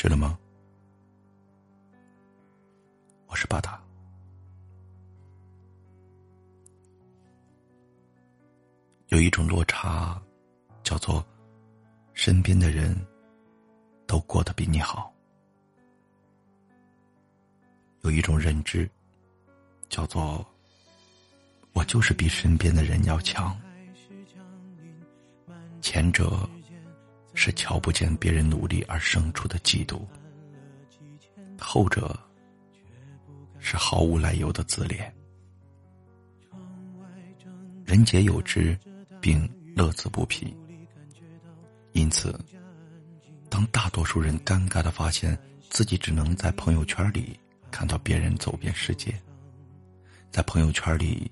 睡了吗？我是巴达。有一种落差，叫做身边的人都过得比你好；有一种认知，叫做我就是比身边的人要强。前者是瞧不见别人努力而生出的嫉妒，后者是毫无来由的自恋。人皆有之。并乐此不疲。因此，当大多数人尴尬的发现自己只能在朋友圈里看到别人走遍世界，在朋友圈里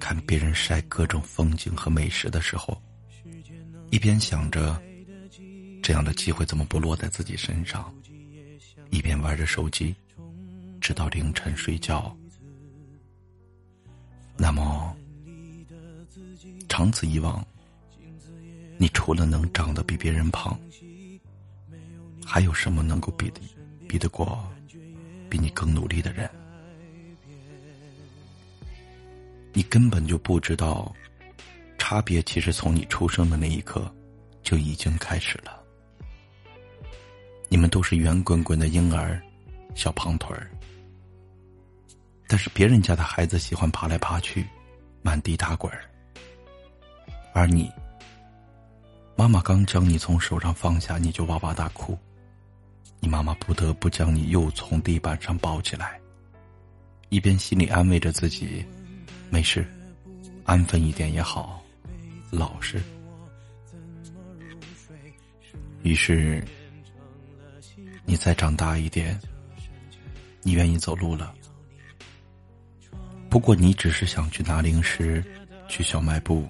看别人晒各种风景和美食的时候，一边想着这样的机会怎么不落在自己身上，一边玩着手机，直到凌晨睡觉，那么。长此以往，你除了能长得比别人胖，还有什么能够比得比得过比你更努力的人？你根本就不知道，差别其实从你出生的那一刻就已经开始了。你们都是圆滚滚的婴儿，小胖腿儿，但是别人家的孩子喜欢爬来爬去，满地打滚儿。而你，妈妈刚将你从手上放下，你就哇哇大哭，你妈妈不得不将你又从地板上抱起来，一边心里安慰着自己，没事，安分一点也好，老实。于是，你再长大一点，你愿意走路了，不过你只是想去拿零食，去小卖部。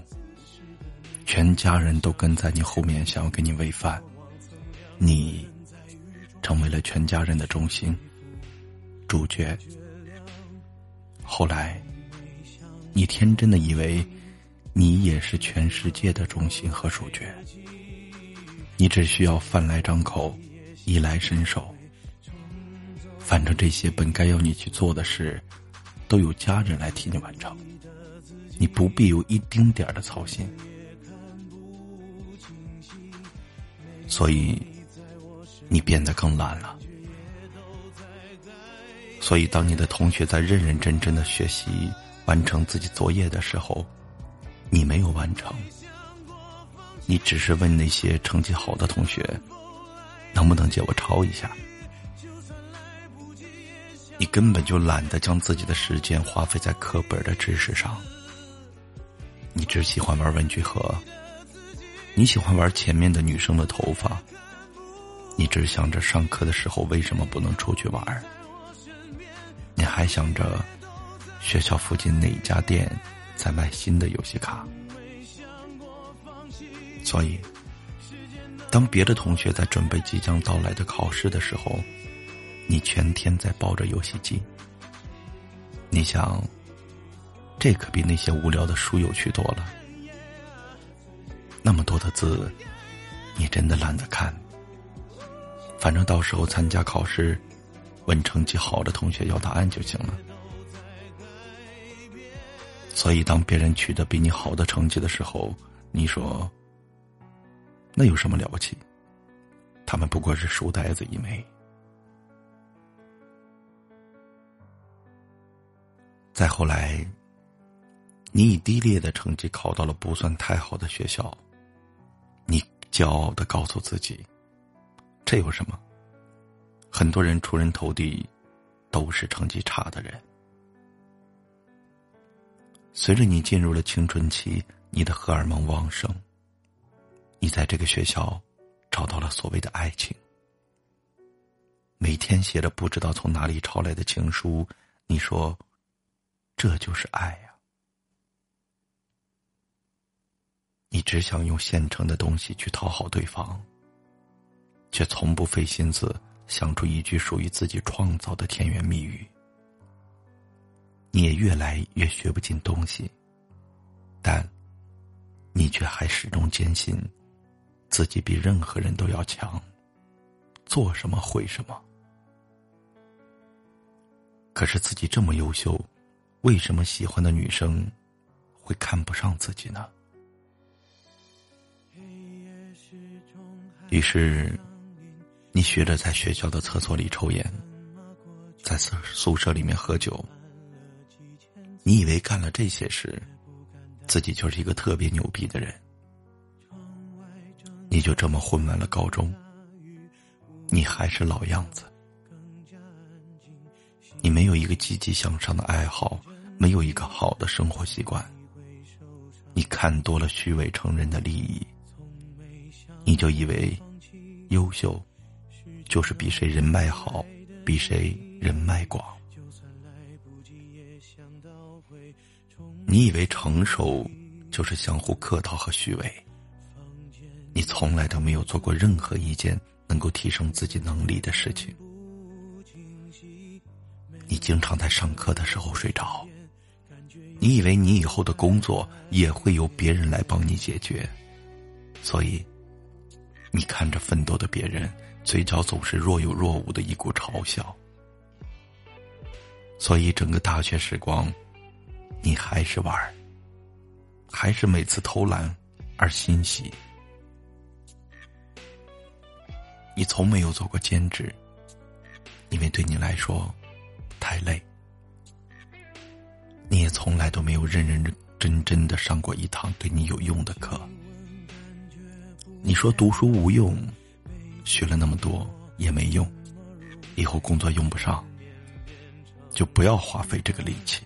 全家人都跟在你后面，想要给你喂饭，你成为了全家人的中心、主角。后来，你天真的以为你也是全世界的中心和主角，你只需要饭来张口、衣来伸手，反正这些本该要你去做的事，都有家人来替你完成，你不必有一丁点的操心。所以，你变得更懒了。所以，当你的同学在认认真真的学习、完成自己作业的时候，你没有完成。你只是问那些成绩好的同学，能不能借我抄一下？你根本就懒得将自己的时间花费在课本的知识上。你只喜欢玩文具盒。你喜欢玩前面的女生的头发，你只想着上课的时候为什么不能出去玩？你还想着学校附近哪家店在卖新的游戏卡？所以，当别的同学在准备即将到来的考试的时候，你全天在抱着游戏机。你想，这可比那些无聊的书有趣多了。那么多的字，你真的懒得看。反正到时候参加考试，问成绩好的同学要答案就行了。所以，当别人取得比你好的成绩的时候，你说：“那有什么了不起？他们不过是书呆子一枚。”再后来，你以低劣的成绩考到了不算太好的学校。你骄傲的告诉自己：“这有什么？很多人出人头地，都是成绩差的人。”随着你进入了青春期，你的荷尔蒙旺盛，你在这个学校找到了所谓的爱情。每天写着不知道从哪里抄来的情书，你说：“这就是爱呀。”你只想用现成的东西去讨好对方，却从不费心思想出一句属于自己创造的甜言蜜语。你也越来越学不进东西，但，你却还始终坚信，自己比任何人都要强，做什么会什么。可是自己这么优秀，为什么喜欢的女生会看不上自己呢？于是，你学着在学校的厕所里抽烟，在宿宿舍里面喝酒。你以为干了这些事，自己就是一个特别牛逼的人。你就这么混完了高中，你还是老样子。你没有一个积极向上的爱好，没有一个好的生活习惯。你看多了虚伪成人的利益，你就以为优秀就是比谁人脉好，比谁人脉广。你以为成熟就是相互客套和虚伪。你从来都没有做过任何一件能够提升自己能力的事情。你经常在上课的时候睡着，你以为你以后的工作也会由别人来帮你解决，所以，你看着奋斗的别人，嘴角总是若有若无的一股嘲笑。所以整个大学时光，你还是玩儿，还是每次偷懒而欣喜。你从没有做过兼职，因为对你来说。太累，你也从来都没有认认真真的上过一堂对你有用的课。你说读书无用，学了那么多也没用，以后工作用不上，就不要花费这个力气，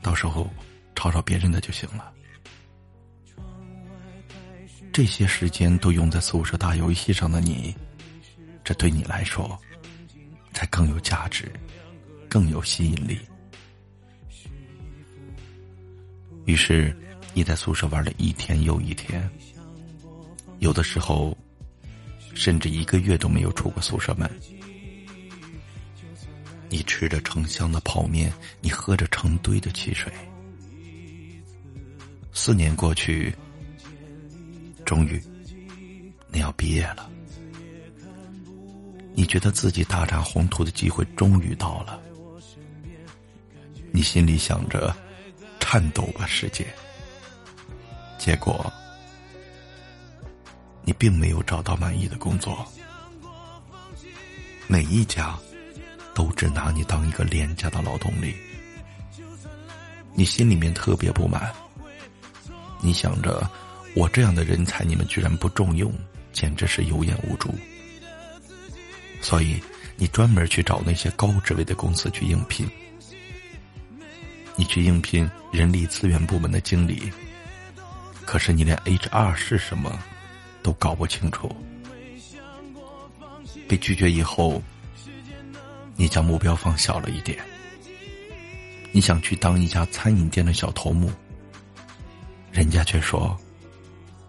到时候抄抄别人的就行了。这些时间都用在宿舍打游戏上的你，对你来说才更有价值。更有吸引力。于是，你在宿舍玩了一天又一天，有的时候，甚至一个月都没有出过宿舍门。你吃着成箱的泡面，你喝着成堆的汽水。四年过去，终于，你要毕业了。你觉得自己大展宏图的机会终于到了。你心里想着，颤抖吧世界。结果，你并没有找到满意的工作，每一家都只拿你当一个廉价的劳动力。你心里面特别不满，你想着，我这样的人才你们居然不重用，简直是有眼无珠。所以，你专门去找那些高职位的公司去应聘。你去应聘人力资源部门的经理，可是你连 HR 是什么都搞不清楚。被拒绝以后，你将目标放小了一点。你想去当一家餐饮店的小头目，人家却说：“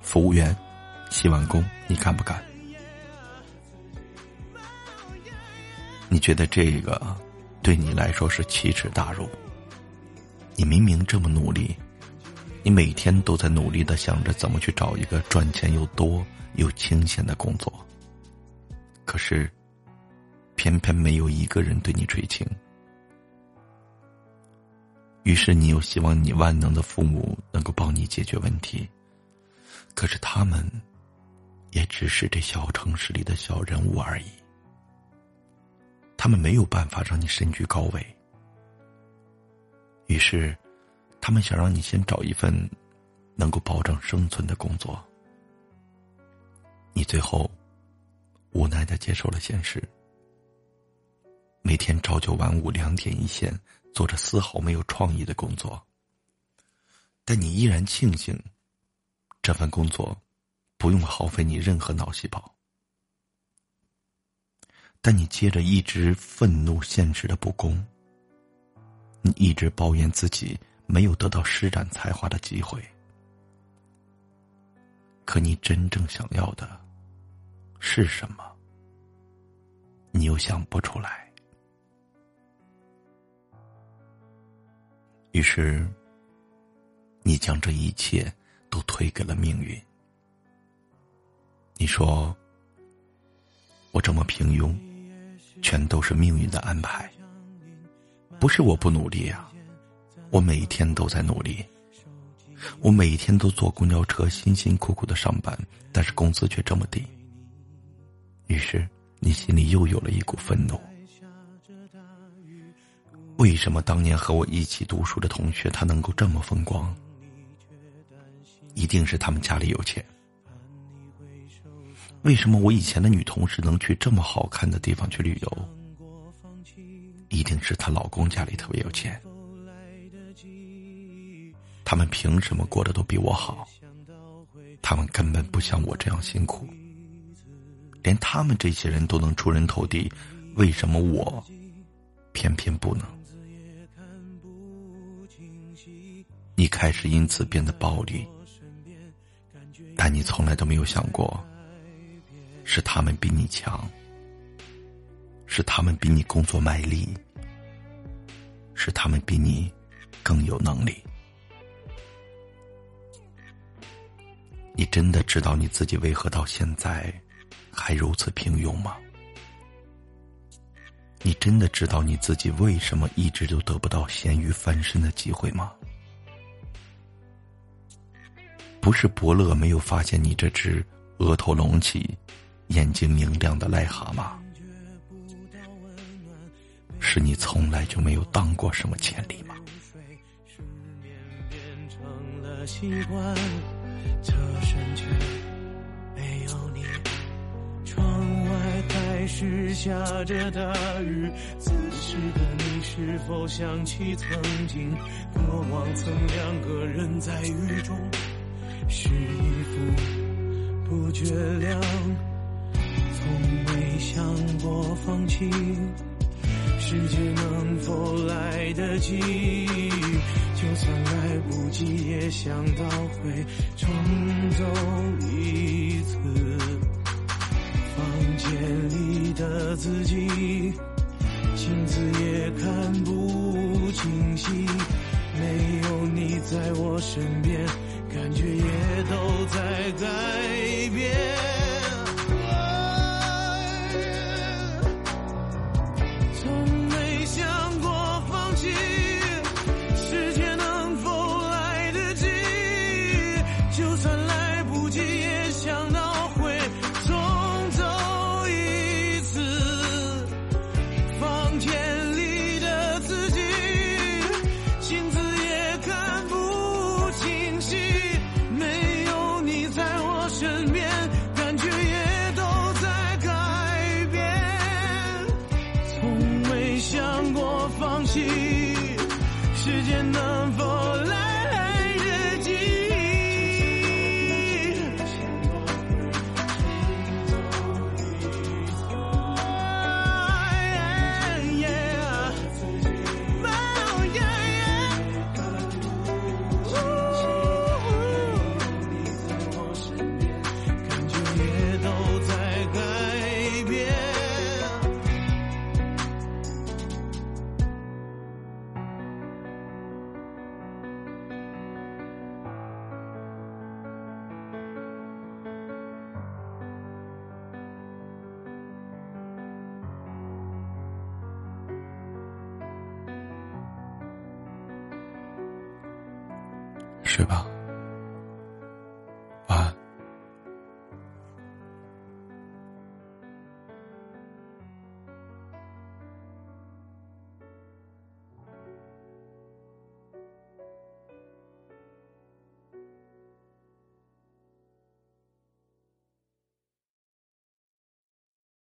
服务员、洗碗工，你干不干？”你觉得这个对你来说是奇耻大辱？你明明这么努力，你每天都在努力的想着怎么去找一个赚钱又多又清闲的工作，可是，偏偏没有一个人对你垂青。于是你又希望你万能的父母能够帮你解决问题，可是他们，也只是这小城市里的小人物而已，他们没有办法让你身居高位。于是，他们想让你先找一份能够保证生存的工作。你最后无奈的接受了现实，每天朝九晚五、两点一线，做着丝毫没有创意的工作。但你依然庆幸，这份工作不用耗费你任何脑细胞。但你接着一直愤怒现实的不公。你一直抱怨自己没有得到施展才华的机会，可你真正想要的是什么？你又想不出来。于是，你将这一切都推给了命运。你说：“我这么平庸，全都是命运的安排。不是我不努力呀，我每天都在努力。我每天都坐公交车，辛辛苦苦的上班，但是工资却这么低。于是你心里又有了一股愤怒。为什么当年和我一起读书的同学他能够这么风光？一定是他们家里有钱。为什么我以前的女同事能去这么好看的地方去旅游？一定是她老公家里特别有钱。他们凭什么过得都比我好？他们根本不像我这样辛苦。连他们这些人都能出人头地，为什么我偏偏不能？你开始因此变得暴力，但你从来都没有想过，是他们比你强，是他们比你工作卖力，是他们比你更有能力。你真的知道你自己为何到现在还如此平庸吗？你真的知道你自己为什么一直都得不到咸鱼翻身的机会吗？不是伯乐没有发现你这只额头隆起、眼睛明亮的癞蛤蟆，是你从来就没有当过什么千里马。侧身却没有你，窗外开始下着大雨。此时的你是否想起曾经过往，曾两个人在雨中？是一副不觉凉，从没想过放弃。世界能否来得及？就算来不及，也想到会重走一次。房间里的自己，镜子也看不清晰。没有你在我身边。感觉也都在改变。去吧。